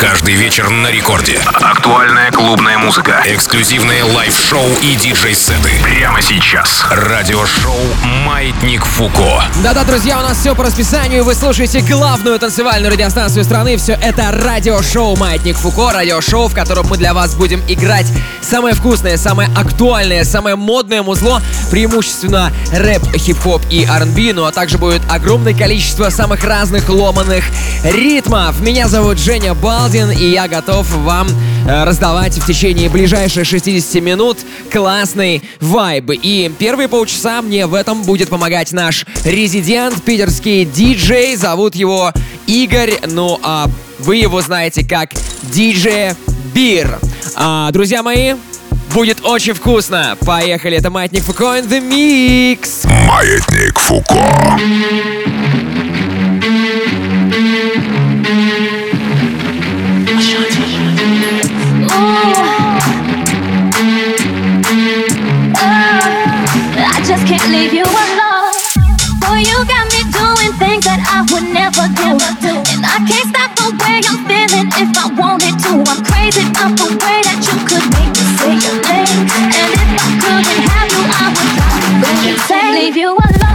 Каждый вечер на рекорде. Актуальная клубная музыка. Эксклюзивные live-шоу и диджей-сеты. Прямо сейчас. Радиошоу «Маятник Фуко». Да-да, друзья, у нас все по расписанию. Вы слушаете главную танцевальную радиостанцию страны. Все это радиошоу «Маятник Фуко». Радиошоу, в котором мы для вас будем играть самое вкусное, самое актуальное, самое модное музло. Преимущественно рэп, хип-хоп и R&B. Ну а также будет огромное количество самых разных ломаных ритмов. Меня зовут Женя Балдин, и я готов вам э, раздавать в течение ближайших 60 минут классный вайб. И первые полчаса мне в этом будет помогать наш резидент, питерский диджей. Зовут его Игорь, ну а вы его знаете как диджей Бир. А, друзья мои, будет очень вкусно. Поехали, это Маятник Фуко in the Mix. Маятник Фуко. Never do. And I can't stop the way I'm feeling if I wanted to. I'm crazy about the way that you could make me say your name. And if I couldn't have you, I would probably say leave you alone.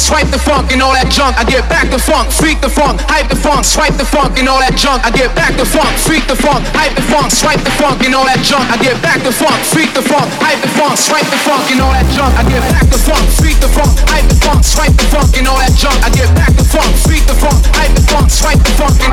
Swipe the funk and all that junk. I get back the funk, freak the funk, hype the funk, swipe the funk and all that junk. I get back the funk, freak the funk, hype the funk, swipe the funk and all that junk. I get back the funk, freak the funk, hype the funk, swipe the funk and all that junk. I get back the funk, freak the funk, hype the funk, swipe the funk and all that junk. I get back the funk, freak the funk, hype the funk, swipe the funk and.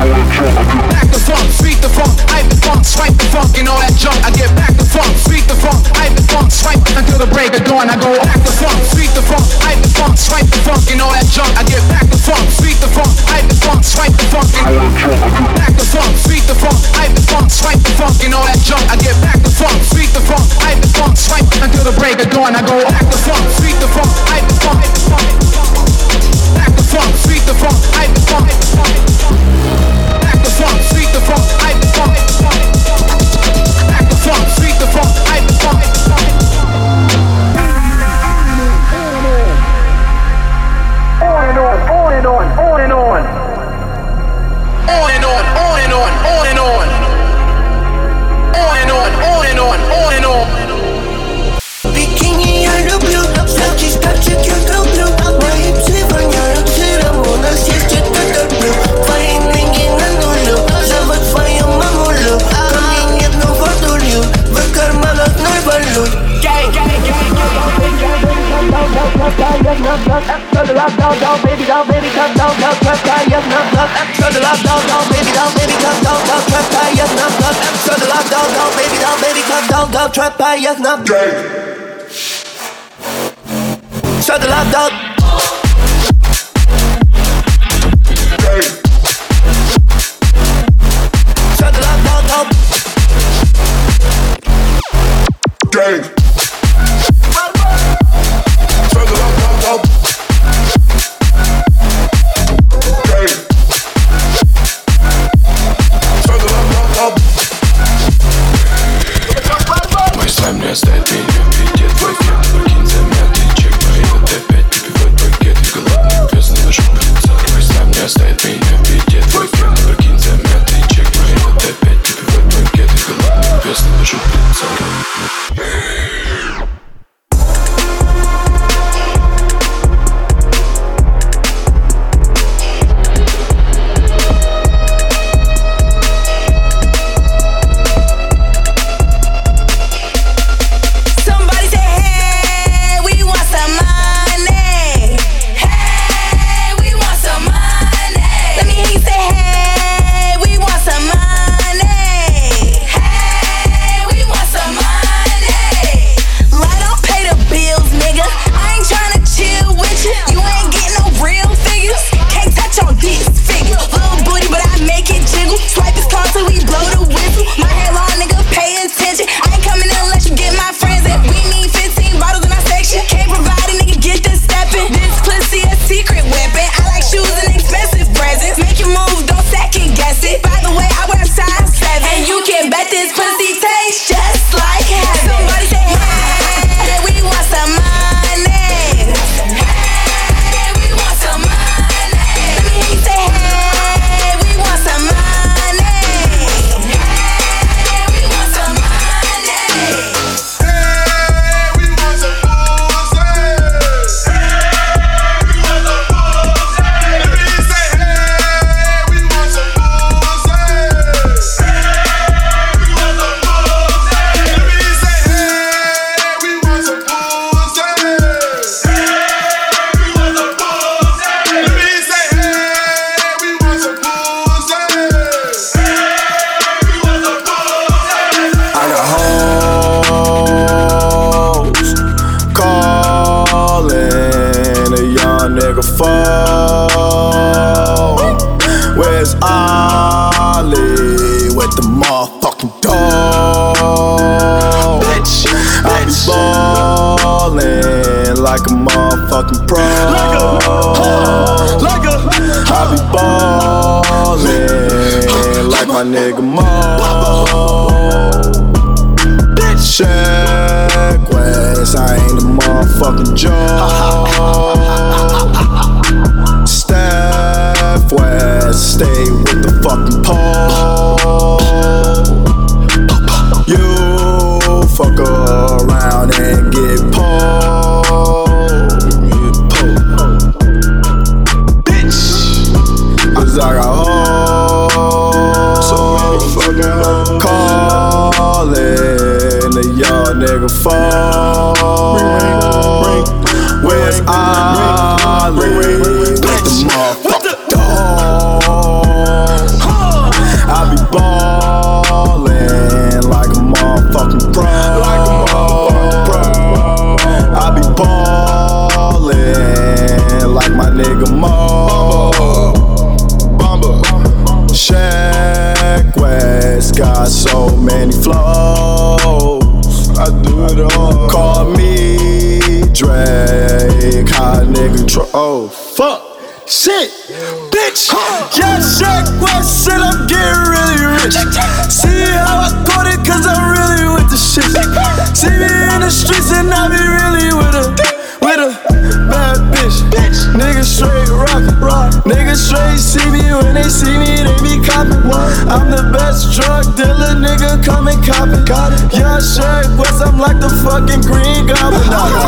Back the funk, freak the funk, hype the funk, swipe the funk and all that junk. I get back the funk, freak the funk, hype the funk, swipe until the break of dawn. I go back the funk, freak the funk, hype the funk, swipe the funk and all that junk. I get back the funk, freak the funk, hype the funk, swipe the funk and. I get back the funk, freak the funk, hype the funk, swipe the funk and all that junk. I get back the funk, freak the funk, hype the funk, swipe until the break of dawn. I go back the funk, freak the funk, hype the funk, hype the funk, hype the funk. Back the funk, freak the funk, hype the funk, hype the funk, hype the funk. Back the funk, freak the funk, hype the funk, hype the funk, hype the funk. Back the funk, freak the funk, hype the funk, hype the funk, hype the funk. do trap, jak na Shut the lock dog calling the young nigga phone. Where's Ollie? West got so many flows. I do it all. Call me Drake. Hot nigga tro- Oh, fuck. Shit, fucking green goblin.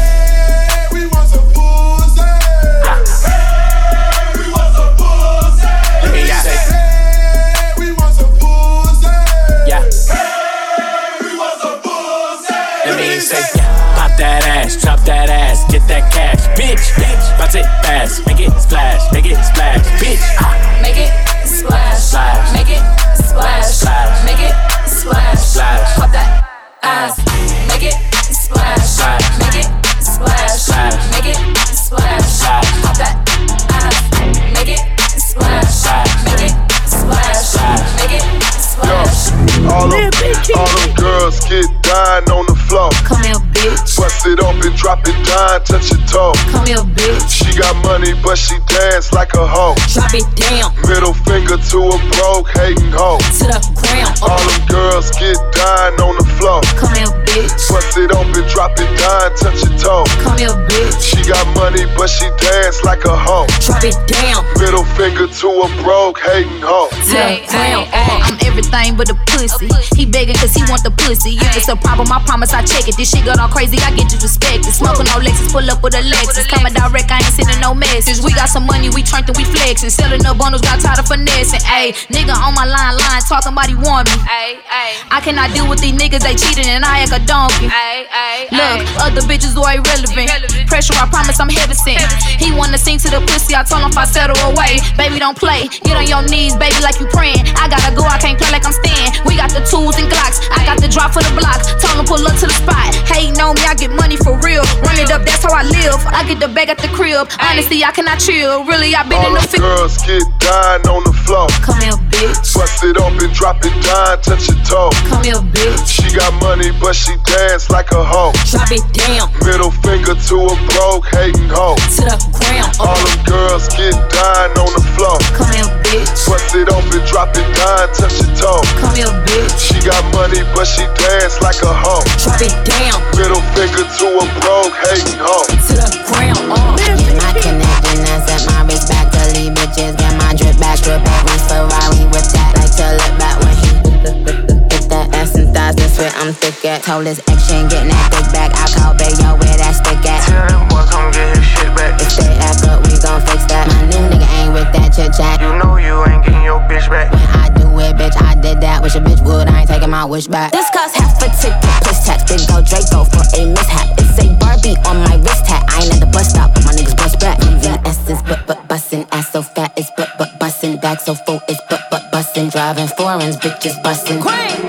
That ass, drop that ass, get that cash, bitch, bitch. Bounce it fast, make it splash, make it splash, bitch. Ah, Make it splash. Splash. Make it splash. Splash. Make it splash. Splash. Pop that ass. Make it splash. Splash. Make it splash. Splash. Make it splash. Splash. Pop that ass. Make it splash. Splash. Make it splash. Splash. Make it splash. All them, all them girls get dying on Bust it up and drop it down, touch your toe. Come here, bitch. She got money, but she dance like a hoe. Drop it down Middle finger to a broke hating hoe. to the ground. All them girls get dying on the floor. Come here, bitch. Bust it up and drop it down, touch your toe. Come here, bitch. She got money, but she dance like a hoe. Drop it down Middle finger to a broke hating hoe. to the ground. I'm everything but a pussy. He begging cause he want the pussy. If it's a problem, I promise I check it. This shit got all crazy, I Get you respect. Smoking on Lexus, pull up with a Lexus. Coming direct, I ain't sending no message. We got some money, we turned and we flexing. Selling the bundles, got tired of finessing. Ayy, nigga on my line, line, talking about he want me. Ay, ay, I cannot deal with these niggas, they cheating and I act a donkey. ay, ay, Look, other bitches are irrelevant. Irrelevant. Pressure, I promise I'm heaven sent. He wanna sing to the pussy, I told him if I settle away. Baby, don't play. Get on your knees, baby, like you praying. I gotta go, I can't play like I'm staying. We got the tools and glocks. I got the drop for the block. Told him pull up to the spot. Hating on me, I get money for real. Run it up, that's how I live. I get the bag at the crib. Honestly, I cannot chill. Really, I been All in the the girls get dying on the floor. Come here, bitch. Bust it up and drop it down, touch your toe. Come here, bitch. She got money, but she dance like a hoe. Drop it down Middle finger to a broke hating hoe. to the ground. All them girls get dying on the floor. Come here, bitch. Bust it up and drop it down, touch your toe. Come here, bitch. She got money, but she dance like a hoe. Drop it down Middle finger to a broke hating hoe. to the ground. Uh. Get my connection and set my wrist back to leave bitches. Get my drip back, drip back. We Ferrari with that. Like to look back when he get that ass and thighs. That's where I'm thick at. Told his action, getting that dick back. I call Bayo where that stick at. Tell that boy come get his shit back. If they act up, we gon' fix that. My new nigga ain't with that. You know you ain't getting your bitch back. When I Wish a bitch would, I ain't taking my wish back. This cost half a ticket, plus tax. Big go Draco for a mishap. It's a Barbie on my wrist hat. I ain't at the bus stop, but my niggas bust back. VS is but but bustin', ass so fat it's but but bustin', back so full it's but but bustin', driving foreigns, bitches bustin'.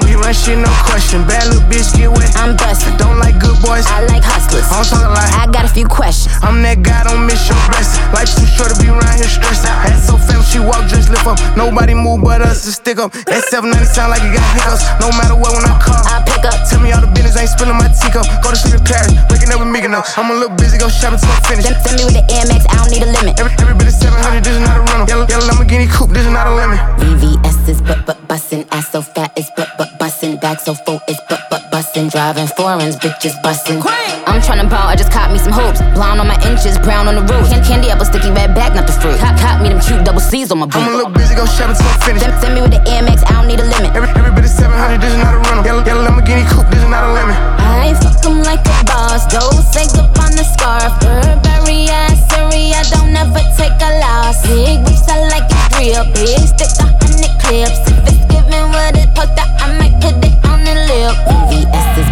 We run shit, no question. Bad little bitch get wet. I'm bustin', Don't like good boys. I like hustlers. I'm talking like I got a few questions. I'm that guy, don't miss your blessing. Life's too short to be around here stressed. Head so fat, she walk, just lift up. Nobody move but us to stick up. That 790 sound like it got hiccups. No matter what, when I call, I pick up. Tell me all the business, I ain't spilling my teacup. Go to sleep in Paris, waking up with Mickey up. I'm a little busy, go shopping till I finish. Send, send me with the MX, I don't need a limit. Every, every bit of 700, this is not a rental. Yellow, yellow Lamborghini coupe, this is not a lemon. VVS is but but bustin', ass so fat it's but but bustin', back so full it's but but bustin', driving foreigns, bitches bustin'. I'm tryna ball, I just caught me some hoops. Blonde on my inches, brown on the roof. Can- Candy apple, sticky red bag, not the fruit. Cop, cop me them cute double C's on my boot. I'm a little busy, go shopping till I'm finished. Send, send me with the MX, I don't need a limit. Every, every bit of 700, this is not a rental. Yellow, yellow Lamborghini coupe, this is not a lemon. I fuck fuck 'em like a boss, don't say up on the scarf. Burberry, Siri, I don't ever take a loss. Big whips, I like it real. Big stick, a hundred clips. If it's giving what it poked out, I might put it on the lip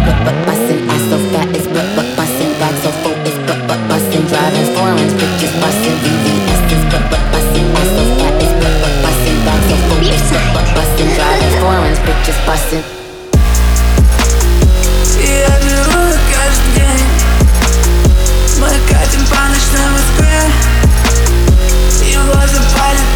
VVS is but but bustin', ass so fat it's but but bustin', back so full it's but but bustin', driving foreigns, bitches bustin'. VVS is but but bustin', ass so fat it's but but bustin', back so full it's but but bustin', driving foreigns, bitches bustin'. Я беру каждый день Мы катим по ночной Москве И в глаза палит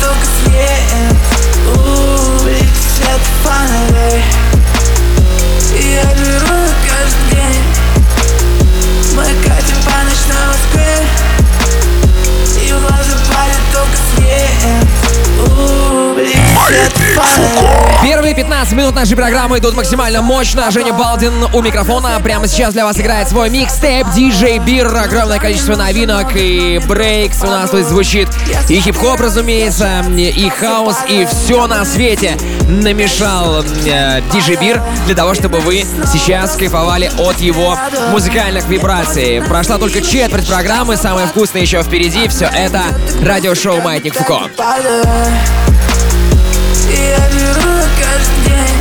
Первые 15 минут нашей программы идут максимально мощно. Женя Балдин у микрофона. Прямо сейчас для вас играет свой микстейп DJ Бир. Огромное количество новинок и брейкс у нас тут звучит. И хип-хоп, разумеется, и хаос, и все на свете намешал э, DJ Бир для того, чтобы вы сейчас кайфовали от его музыкальных вибраций. Прошла только четверть программы, самое вкусное еще впереди. Все это радиошоу «Маятник Фуко». Я беру каждый день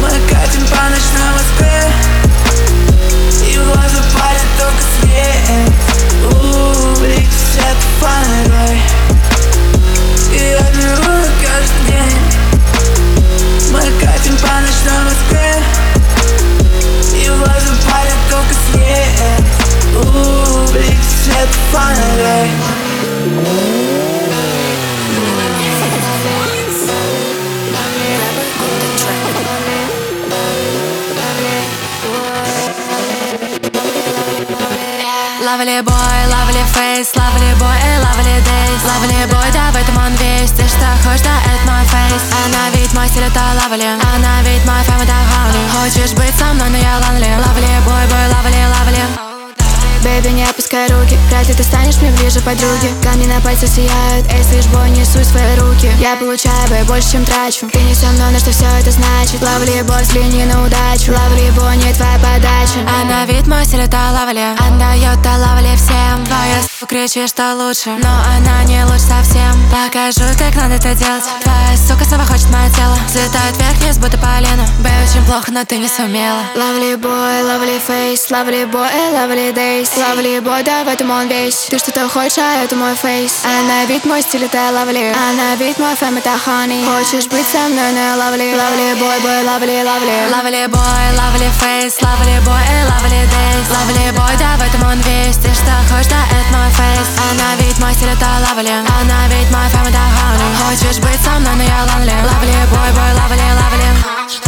Мы катим по ночной Москве И в глаза палит только свет свет фонарей И я беру каждый день Мы катим по ночной Москве И в глаза палит только свет фонарей Lovely face, lovely boy, эй, lovely days. Lovely да, в этом он весь. Ты что хочешь, да, это мой фейс Она ведь мой стиль, это lovely. Она ведь мой фэм, это honey Хочешь быть со мной, но я lonely. Lovely boy, boy, lovely, lovely Бэби, не опускай руки. Вряд ли ты станешь мне ближе подруги. Камни на пальце сияют. Эй, слышь, бой, несу свои руки. Я получаю, бэй, больше, чем трачу. Ты не со мной, но что все это значит? Ловли бой, взгляни на удачу. Ловли бой, не твоя подача. Она вид мой стиль, это ловли Отдает, да ловли всем. Твое Ты кричишь, что лучше. Но она не лучше совсем. Покажу, как надо это делать. Твоя сука снова хочет мое тело. Взлетает вверх, вниз, будто полено. Бэй, очень плохо, но ты не сумела. Lovely boy, lovely face Lovely boy, lovely days Lovely boy, да, в этом он весь. Ты что-то хочешь, а это мой фейс. Она вид мой стиль, это lovely Она вид мой фэм, это honey. Хочешь быть со мной, но lovely Lovely boy, boy, lovely, lovely Lovely boy, lovely face Lovely boy, lovely days Lovely boy, да, в этом он весь. Ты что хочешь, да, это мой фейс Она ведь мой стиль, это lovely. Она ведь мой фэм, это honey. Хочешь быть со мной, но я lonely Lovely boy, boy, lovely, lovely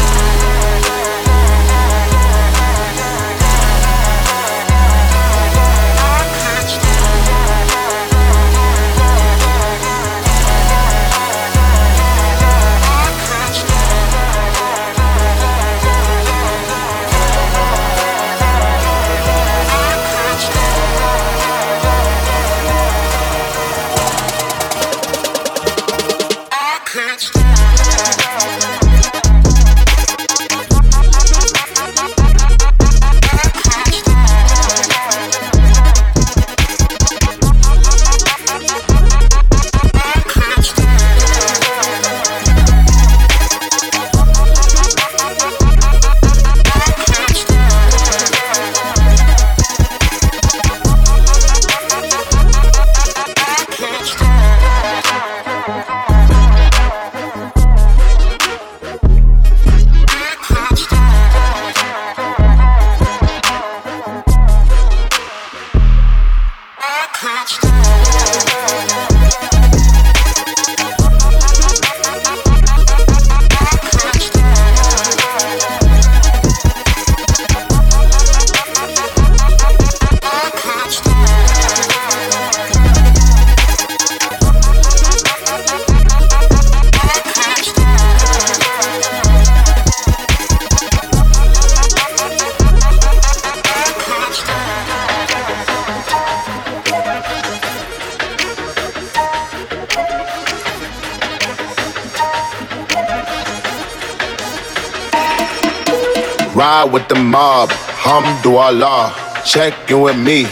Check in with me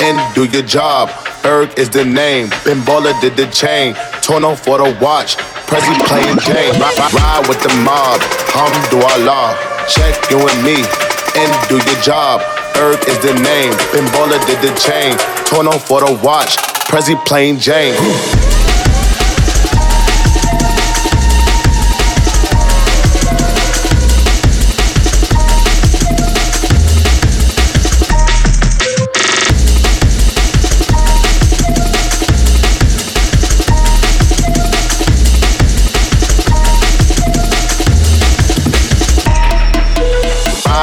and do your job. Berg is the name. Ben Baller did the chain. Torno for the watch. Prezi playing Jane. Ride, with the mob, hamdulillah. Check in with me and do your job. Berg is the name. Ben Baller did the chain. Torno for the watch. Prezi playing Jane.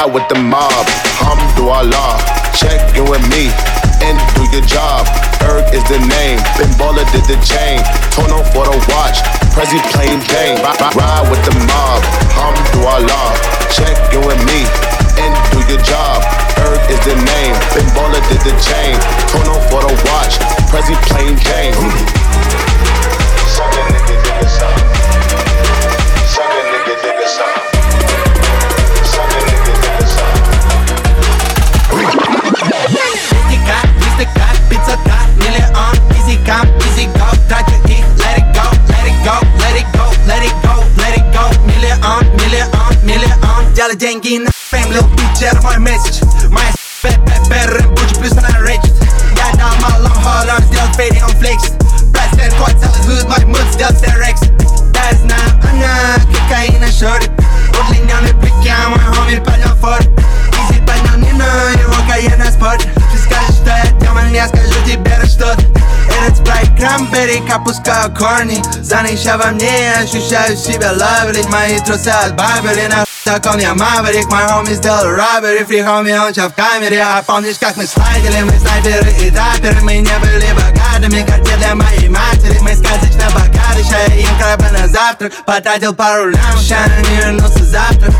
Ride with the mob, hamdulillah. Check in with me and do your job. Erg is the name. Ben Baller did the chain. Tono for the watch. Prezi plain Jane. Ride, with the mob, hamdulillah. Check in with me and do your job. Erg is the name. Ben Baller did the chain. Tono for the watch. Prezi plain Jane. Suck a nigga, dig a song. Suck a nigga, dig a song. Suck the pizza kat, million, on easy come, easy go. Try to eat, let it go, let it go, let it go, let it go, let it go. Million, on, nearly on, on. Na fame, little bitch, out my message. My ass fat, better and butch, plus than I rich. Yeah, now my long haul, I'm still fading on flakes. Blasted quite tell hood, my mood's still direct. That's not, I'm not, cocaine and shorty. Rolling down the brick, yeah, my homie, pal, I'm for it. Easy, pal, no, you a sport. Я скажу тебе что-то Этот спрайт крамбери, опускаю корни. Занища во мне, ощущаю себя лаврить Мои трусы от на так он я маврик Мой хоми сделал роббери, фри хоми, он сейчас в камере. А помнишь, как мы слайдили, мы снайперы и даперы Мы не были богатыми, как для моей матери. Мы сказочно богаты, ща я им на завтрак. Потратил пару лям, не вернулся завтра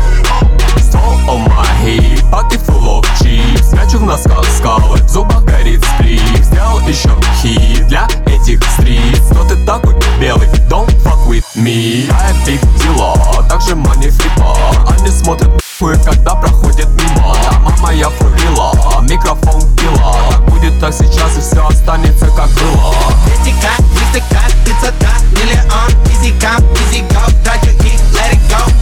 Stall on my hip, пати full of chips. Скачу в носках скалы, в зубах горит сплит. Взял еще хит для этих стрит Но ты такой белый, don't fuck with me. Я big дела, также money flipper. Они смотрят хуй, когда проходят мимо. Да, мама, я курила, микрофон пила. Так будет так сейчас и все останется как было. Эти как, мистика, пицца, да, миллион, easy come, easy go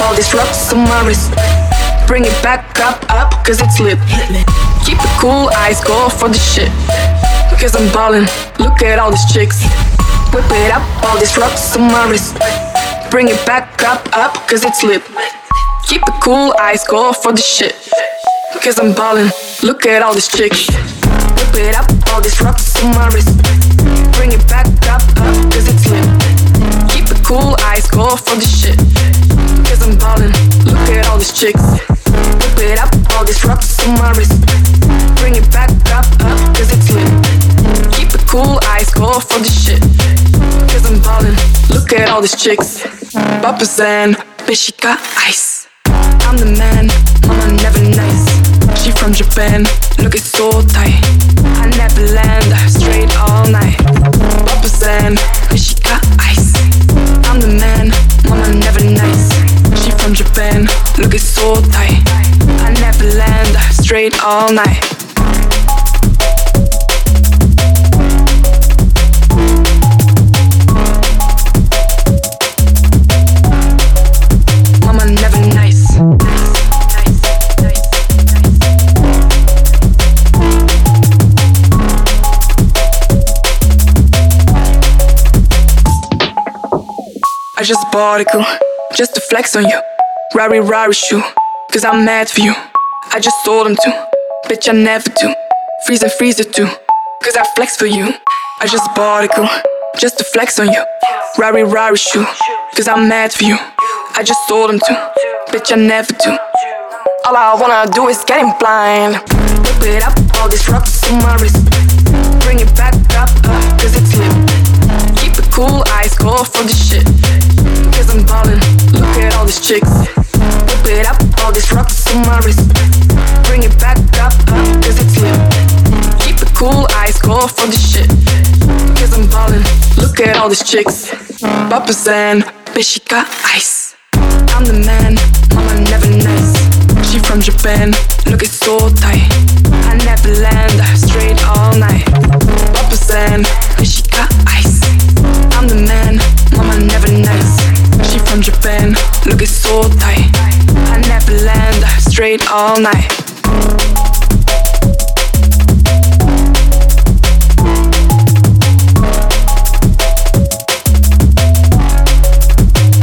all these rocks on my wrist. Bring it back up, up, cause it's lit. Keep it cool, eyes go for the shit. Cause I'm ballin', look at all these chicks. Whip it up, all these rocks on my wrist. Bring it back up, up, cause it's lit. Keep it cool, eyes go for the shit. Cause I'm ballin', look at all these chicks. Whip it up, all these rocks on my wrist. Bring it back up, up, cause it's lit. Keep it cool, eyes go for the shit. Cause I'm ballin', look at all these chicks. Whip it up, all these rocks on my wrist. Bring it back up, up, cause it's lit. Keep it cool, eyes go for the shit. Cause I'm ballin', look at all these chicks. Papa San, bitch, she got ice. I'm the man, mama never nice. She from Japan, look it's so tight. I never land, straight all night. Papa San, bitch, she got ice. I'm the man, mama never nice. From Japan, look it's so tight. I never land, straight all night. Mama never nice. I just bought a cool, just to flex on you. Rari Rari shoe, cause I'm mad for you. I just sold them too, bitch I never do. Freeze and freezer too, cause I flex for you. I just bought a cool, just to flex on you. Rari Rari shoe, cause I'm mad for you. I just sold them too, bitch I never do. All I wanna do is getting blind. Whip it up, all these rocks on my wrist. Bring it back up, up, cause it's lit. Keep it cool, eyes go for the shit. Cause I'm ballin', at all these chicks. Whip it up, all these rocks on my wrist. Bring it back up, up, cause it's lit. Keep it cool, eyes go for the shit. Cause I'm ballin', look at all these chicks. Papa San, bitch, she got ice. I'm the man, mama never nice. She from Japan, look it's so tight. I never land, straight all night. Papa San, bitch, she got from Japan, look it's so tight. I never land, straight all night.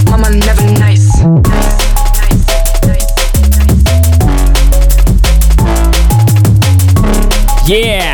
Mama never nice. Yeah!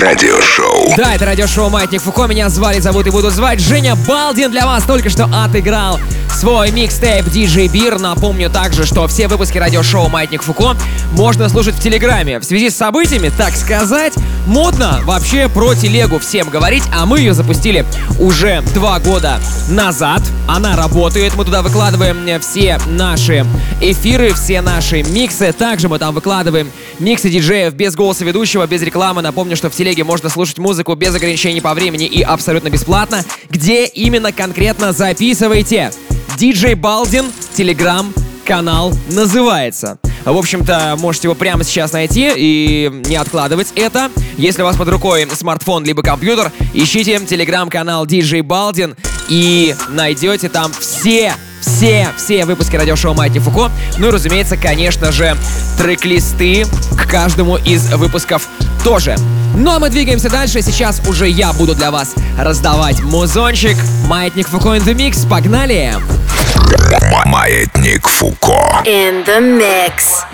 Радиошоу. Да, это радиошоу Маятник Фуко. Меня звали, зовут и буду звать Женя Балдин. Для вас только что отыграл свой микстейп DJ Бир. Напомню также, что все выпуски радиошоу Маятник Фуко можно слушать в Телеграме. В связи с событиями, так сказать, модно вообще про телегу всем говорить, а мы ее запустили уже два года назад. Она работает, мы туда выкладываем все наши эфиры, все наши миксы. Также мы там выкладываем миксы диджеев без голоса ведущего, без рекламы. Напомню, что в телеге можно слушать музыку без ограничений по времени и абсолютно бесплатно. Где именно конкретно записывайте. Диджей Балдин, Телеграм, канал называется. В общем-то, можете его прямо сейчас найти и не откладывать это. Если у вас под рукой смартфон либо компьютер, ищите телеграм-канал DJ Балдин и найдете там все все, все выпуски радиошоу Маятник Фуко. Ну и, разумеется, конечно же, трек-листы к каждому из выпусков тоже. Ну а мы двигаемся дальше. Сейчас уже я буду для вас раздавать музончик. Маятник Фуко in the mix. Погнали! Маятник Фуко. In the mix.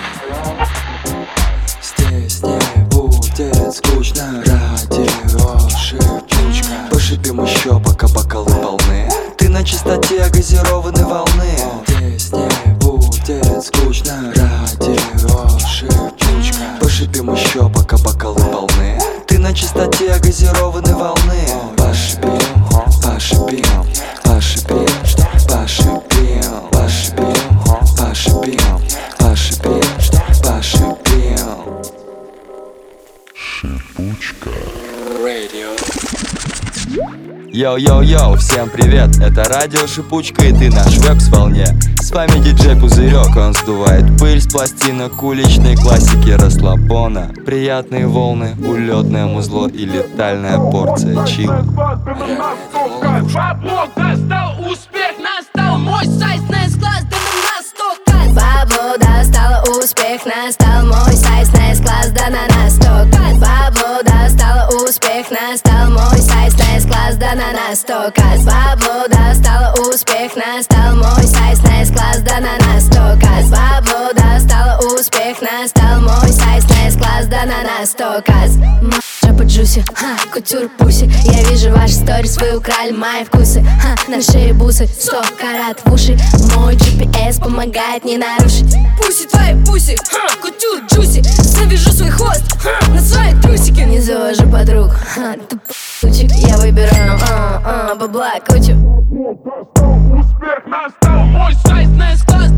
Здесь не будет скучно Радио шипучка Пошипим еще, пока бокалы полны на чистоте газированной волны. Здесь не будет скучно Радио шипучка Пошипим еще, пока бокалы полны. Ты на чистоте газированной волны. Пошипим, пошипим, пошипим Пошипим, пошипим, Йоу-йоу-йоу, всем привет, это радио Шипучка и ты наш векс в волне С вами диджей Пузырек, он сдувает пыль с пластинок уличной классики расслабона. Приятные волны, улетное музло и летальная порция чила Бабок достал успех мой сайз на S-класс, да на Бабло достала успех, настал мой сайз на S-класс, да на нас сто кайф Бабло достала успех, настал мой сайз на S-класс, да на нас сто кайф Бабло достала успех, настал мой сайз на S-класс, да на нас сто кайф Бабло достала успех, настал мой сайз на S-класс, да на нас сто джуси, ха, кутюр пуси. Я вижу ваши сторис, вы украли мои вкусы. Ха, На шее бусы, сто карат в уши. Мой GPS помогает не нарушить. Пуси твои пуси, ха, кутюр джуси. Завяжу свой хвост. Ха, на свои трусики. Не завожу подруг, ха, тупочек Я выбираю, а, а, бабла кучу. Успех настал, мой сайз на S-класс,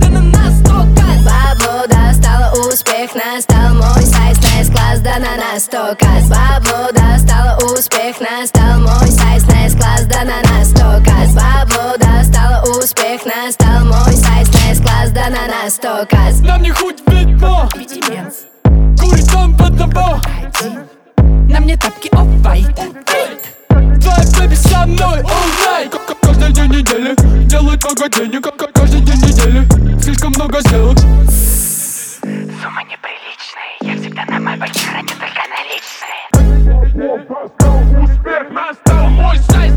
Бабло достала успех, настал мой сайз на S-класс, да на нас сто кайф Бабло достала успех, настал мой сайз на S-класс, да на нас сто кайф Бабло достала успех, настал мой сайз на S-класс, да на нас сто кайф Нам не хоть ведьма Курит там под тобой На мне тапки оф-вайт Твоя бэби со мной all night Каждый день недели Делает много денег к- к- Каждый день недели Слишком много сделок Сумма неприличная, я всегда на мой банкир, не только наличные. Успех настал, мой сайз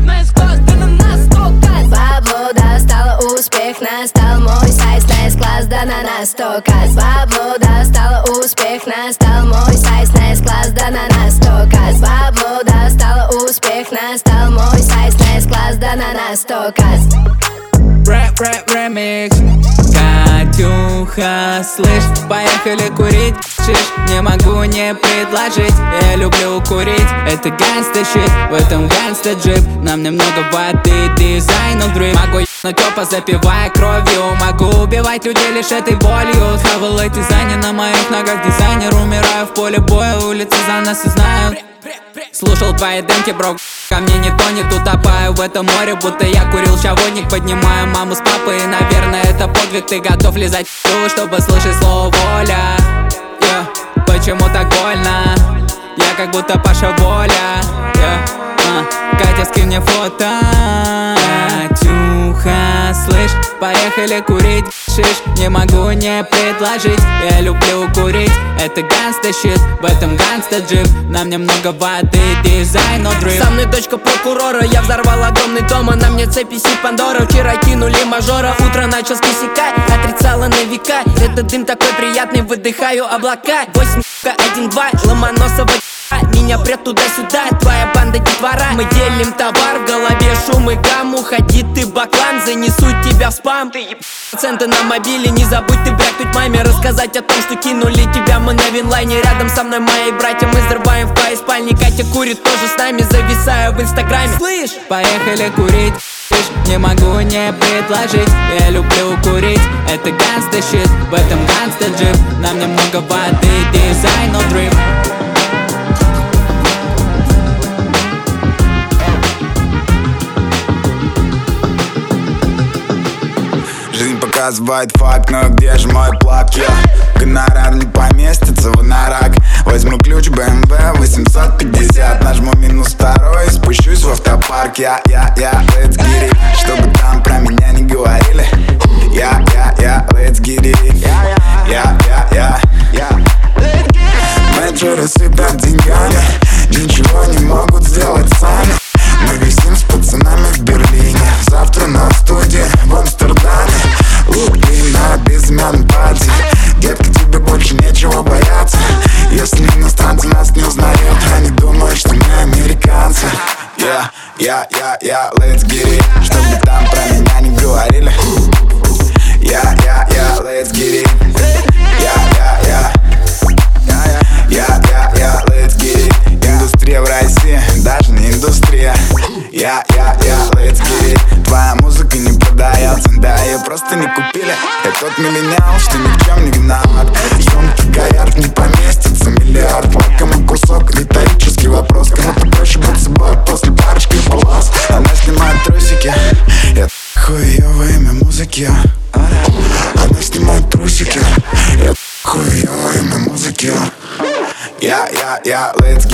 успех, настал мой сайз на S-класс, да на нас сто кайф Бабло достала успех, настал мой сайз на S-класс, да на нас сто кайф Бабло достала успех, настал мой сайз на S-класс, да на нас сто рэп, ремикс. Катюха, слышь, поехали курить. Шиш, не могу не предложить. Я люблю курить, это гангста щит В этом гангста джип. Нам немного воды, дизайн он дрим Могу ебнуть опа, запивая кровью. Могу убивать людей лишь этой болью. Хавал эти зани на моих ногах. Дизайнер, умираю в поле боя. Улицы за нас и знают. Слушал твои демки, бро, ко мне не тонет Утопаю в этом море, будто я курил чавонник Поднимаю маму с папой, и, наверное, это подвиг. Ты готов лизать в чтобы слышать слово воля yeah. Почему так больно? Я как будто Паша Воля. Yeah. а. Катя, скинь мне фото Катюха, слышь, поехали курить Шиш, не могу не предложить. Я люблю курить, это гангста щит В этом гангста джип. Нам немного воды, дизайн, но дрим Со мной дочка прокурора, я взорвал огромный дом А на мне цепи си Пандора, вчера кинули мажора Утро начал с косяка, отрицала на века. Этот дым такой приятный, выдыхаю облака. Восемь, один, два, ломоносова меня прет туда-сюда, твоя банда детвора Мы делим товар, в голове шум и гам. Уходи ты баклан, занесу тебя в спам. Ты еб... На мобиле, не забудь ты брякнуть маме. Рассказать о том, что кинули тебя мы на винлайне. Рядом со мной мои братья, мы взрываем в твоей спальне. Катя курит тоже с нами, зависаю в инстаграме. Слышь, поехали курить. Не могу не предложить. Я люблю курить, это гангста щит В этом гангста джип Нам немного воды, дизайн, но дрим Показывает факт, но где же мой плак? Я гонорар не поместится в нарак. Возьму ключ BMW 850 Нажму минус второй и спущусь в автопарк. Я, я, я, let's get it. Чтобы там про меня не говорили. Я, я, я, let's get it. Я, я, я, я. Метро рассыпят деньгами. Ничего не могут сделать сами. Мы висим с пацанами в Берлине. Завтра на Я, я, я, let's get it. Чтобы там про меня не говорили. Я, я, я, let's get it. Я, я, я. Я, я, я, let's get it. Индустрия в России, даже не индустрия. Я, я, я, let's get it. Твоя музыка не продается, да, ее просто не купили. Я тот миллениал, что не yeah, let's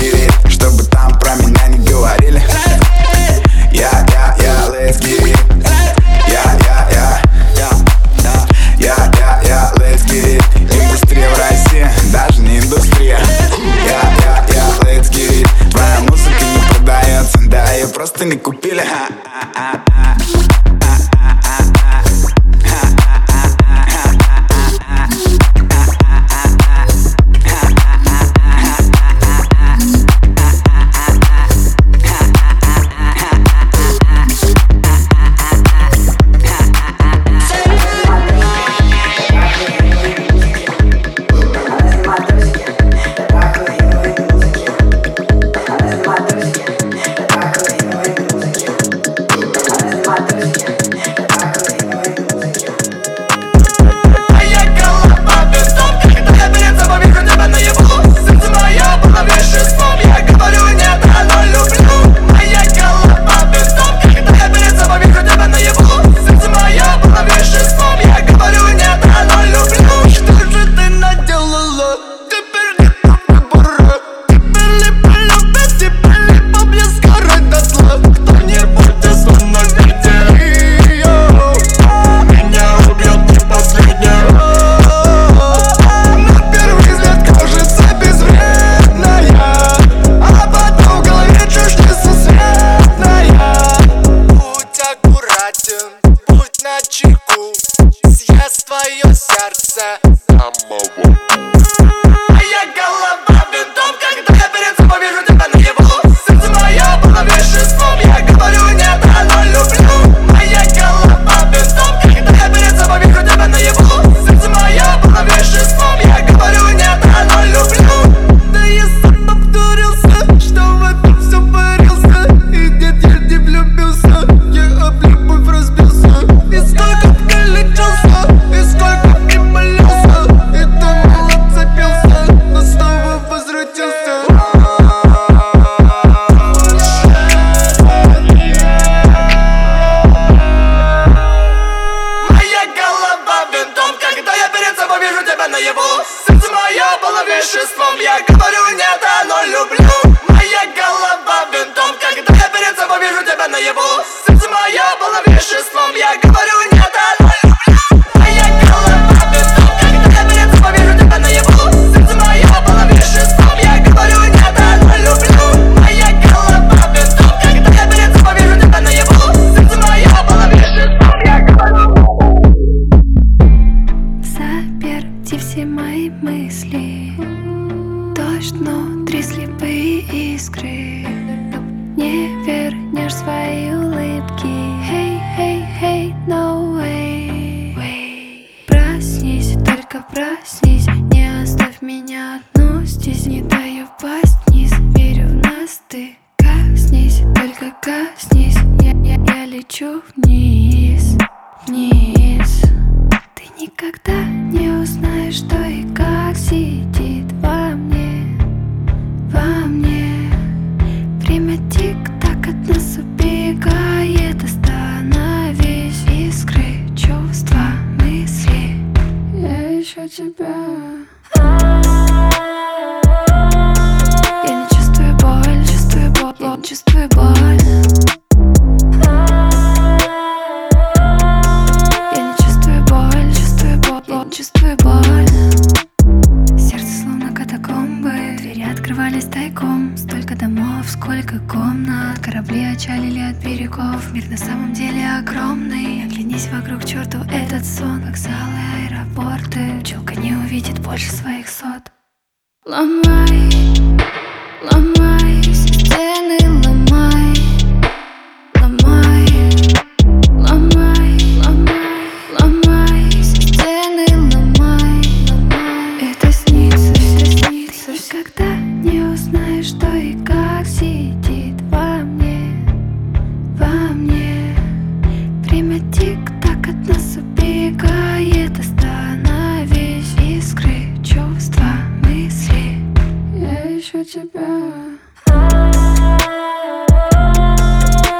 еще тебя.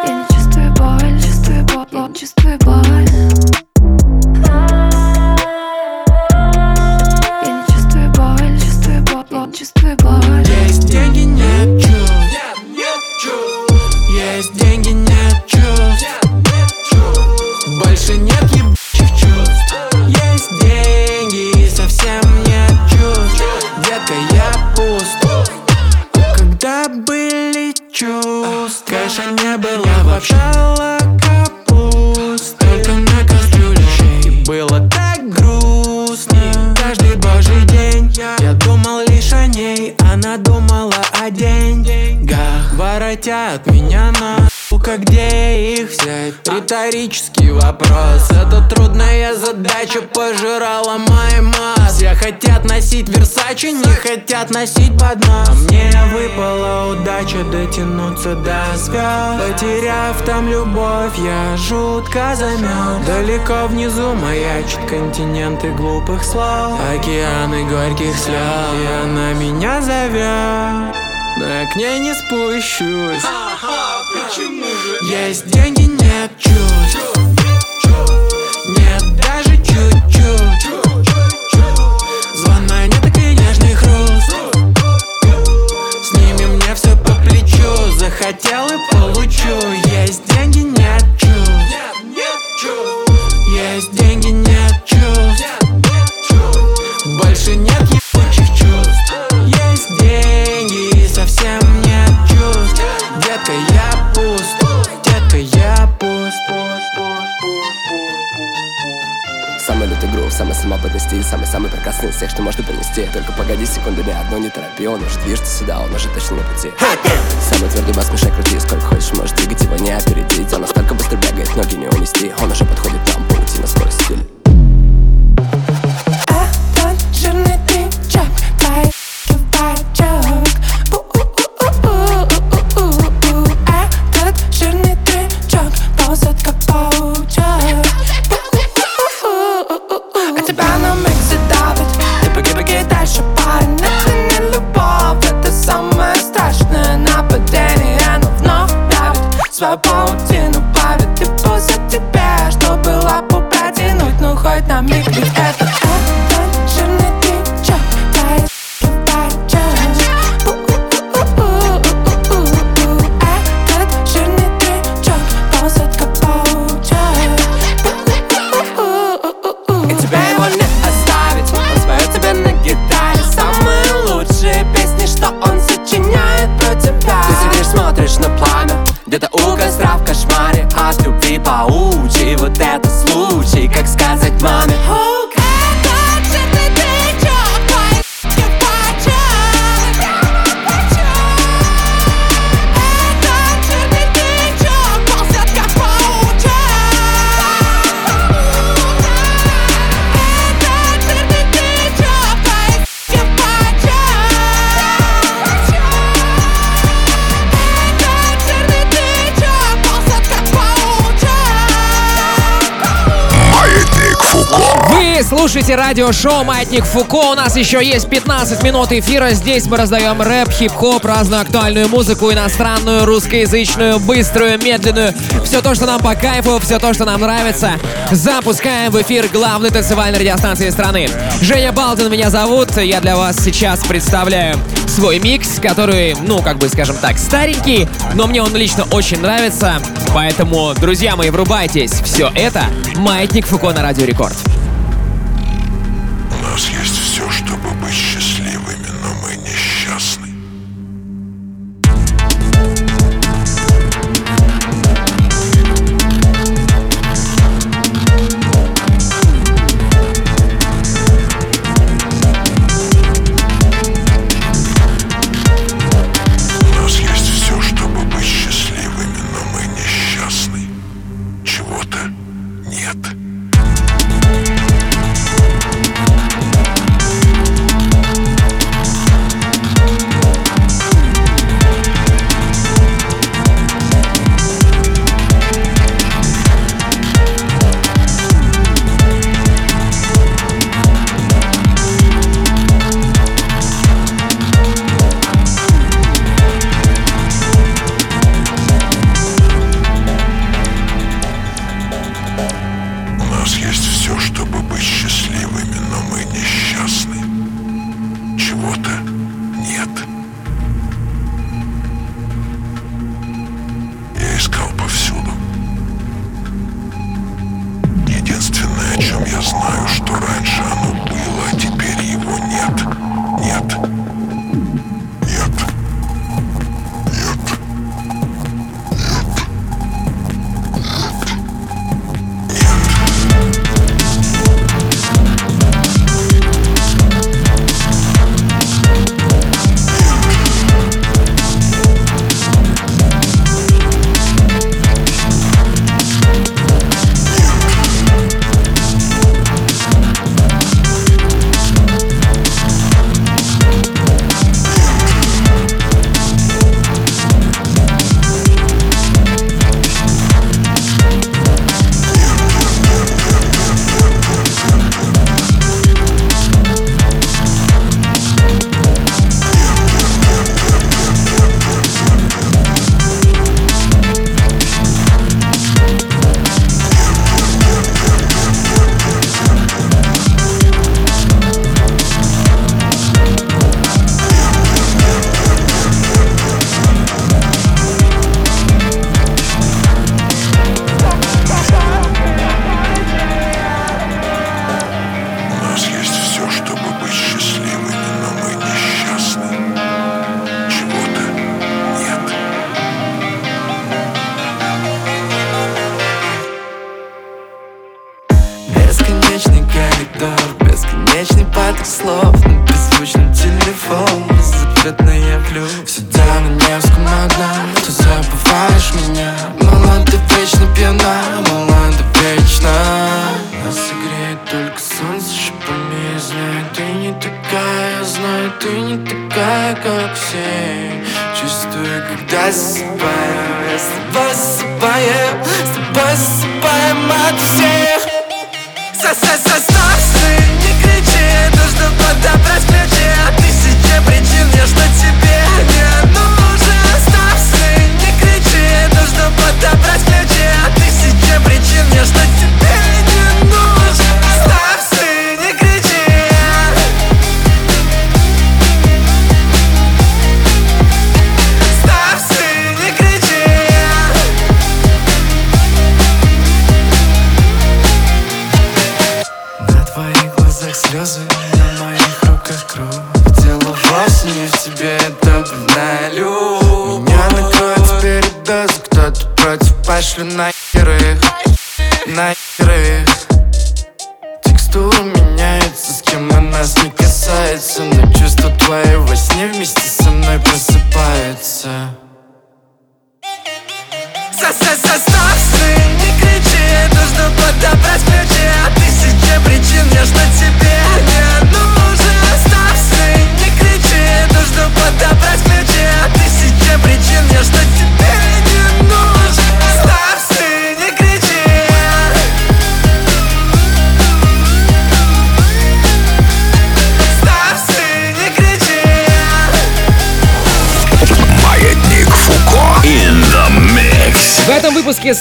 Я не чувствую боль, чувствую боль, чувствую боль. дотянуться до звезд Потеряв там любовь, я жутко замерз Далеко внизу маячит континенты глупых слов. Океаны горьких слез И она меня зовет Но я к ней не спущусь. Ага, почему же? Есть деньги, нет чувств. Нет даже хотел и получу. Есть деньги, нет любит игру в самый-самобытный стиль Самый-самый прекрасный из всех, что можно принести. Только погоди секунду, секундами, одно не торопи Он уже движется сюда, он уже точно на пути. Самый твердый бас, мешай, крути, сколько хочешь Можешь двигать его, не опередить. Он настолько быстро бегает, ноги не унести Он уже подходит там, слушаете радио-шоу «Маятник Фуко». У нас еще есть 15 минут эфира. Здесь мы раздаем рэп, хип-хоп, разную актуальную музыку, иностранную, русскоязычную, быструю, медленную. Все то, что нам по кайфу, все то, что нам нравится. Запускаем в эфир главной танцевальной радиостанции страны. Женя Балдин меня зовут. Я для вас сейчас представляю свой микс, который, ну, как бы, скажем так, старенький, но мне он лично очень нравится. Поэтому, друзья мои, врубайтесь. Все это «Маятник Фуко» на Радио Рекорд. Celsius.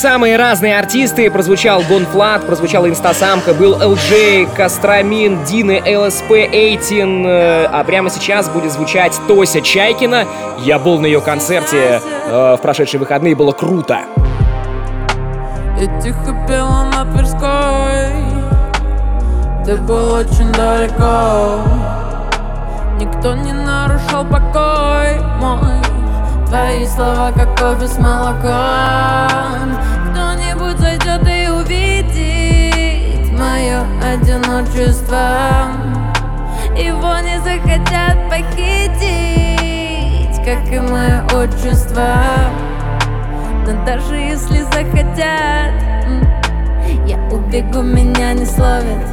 Самые разные артисты. Прозвучал Gone.Fludd, прозвучала Инстасамка, был LJ, Костромин, Дины, ЛСП, Эйтин. э, А прямо сейчас будет звучать Тося Чайкина. Я был на ее концерте э, в прошедшие выходные, было круто. Ты был очень далеко Никто не нарушал покой мой Твои слова как кофе с молоком Мое одиночество. Его не захотят похитить Как и мое отчество. Но даже если захотят Я убегу, меня не словят.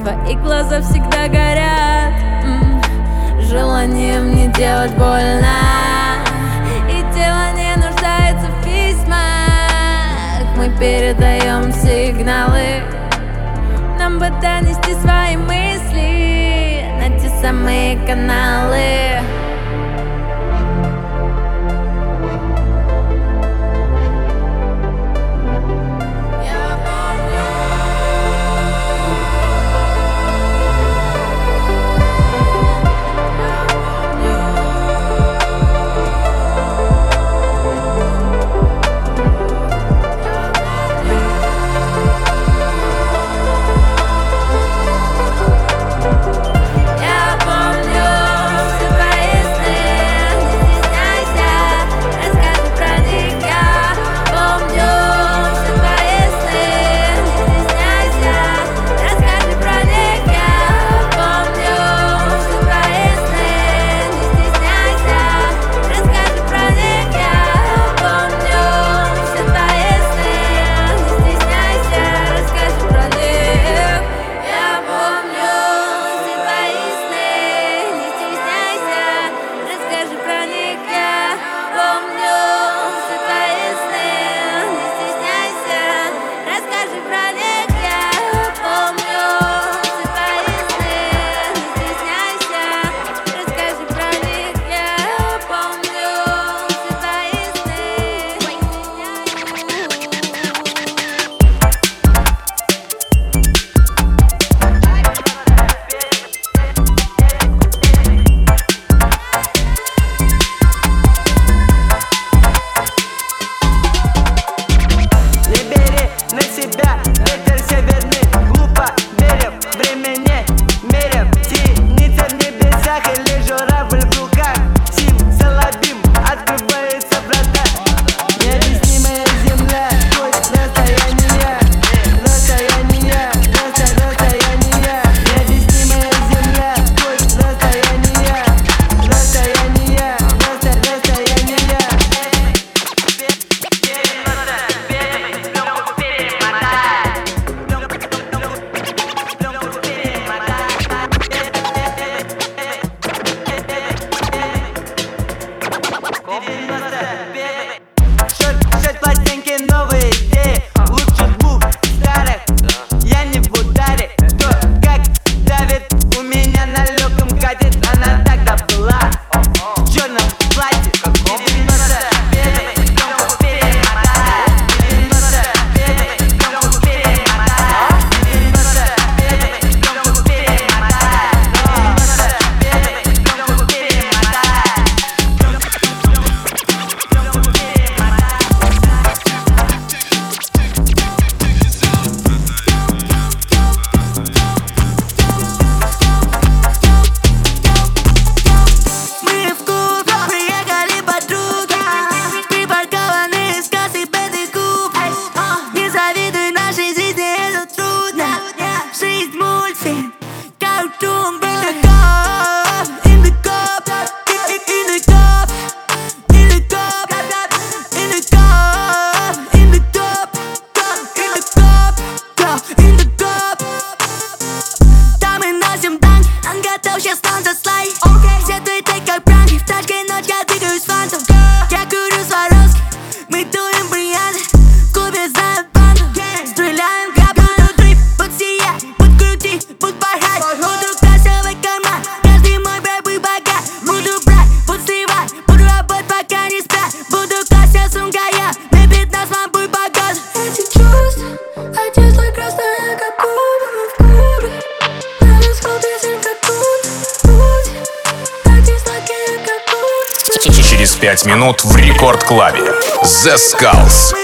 Твои глаза всегда горят Желанием не делать больно. И тело не нуждается в письмах Мы передаем сигналы Нам бы донести свои мысли На те самые каналы клабе. The Skulls.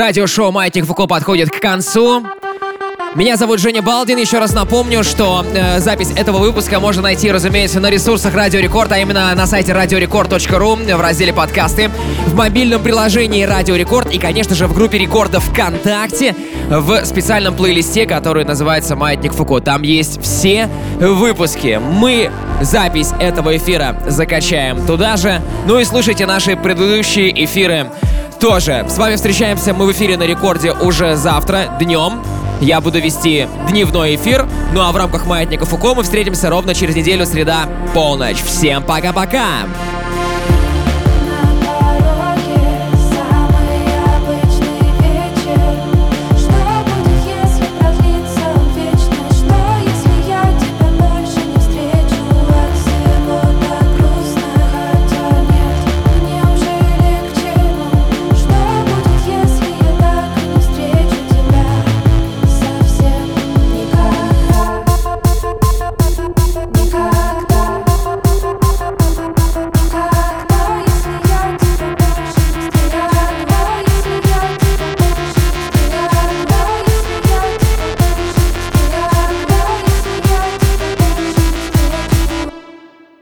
радиошоу «Маятник Фуко» подходит к концу. Меня зовут Женя Балдин. Еще раз напомню, что э, запись этого выпуска можно найти, разумеется, на ресурсах Радио Рекорд, а именно на сайте радиорекорд.ру в разделе «Подкасты», в мобильном приложении Радио Рекорд и, конечно же, в группе рекордов ВКонтакте в специальном плейлисте, который называется «Маятник Фуко». Там есть все выпуски. Мы запись этого эфира закачаем туда же. Ну и слушайте наши предыдущие эфиры тоже. С вами встречаемся мы в эфире на рекорде уже завтра, днем. Я буду вести дневной эфир. Ну а в рамках Маятника Фуко мы встретимся ровно через неделю, среда, полночь. Всем пока-пока!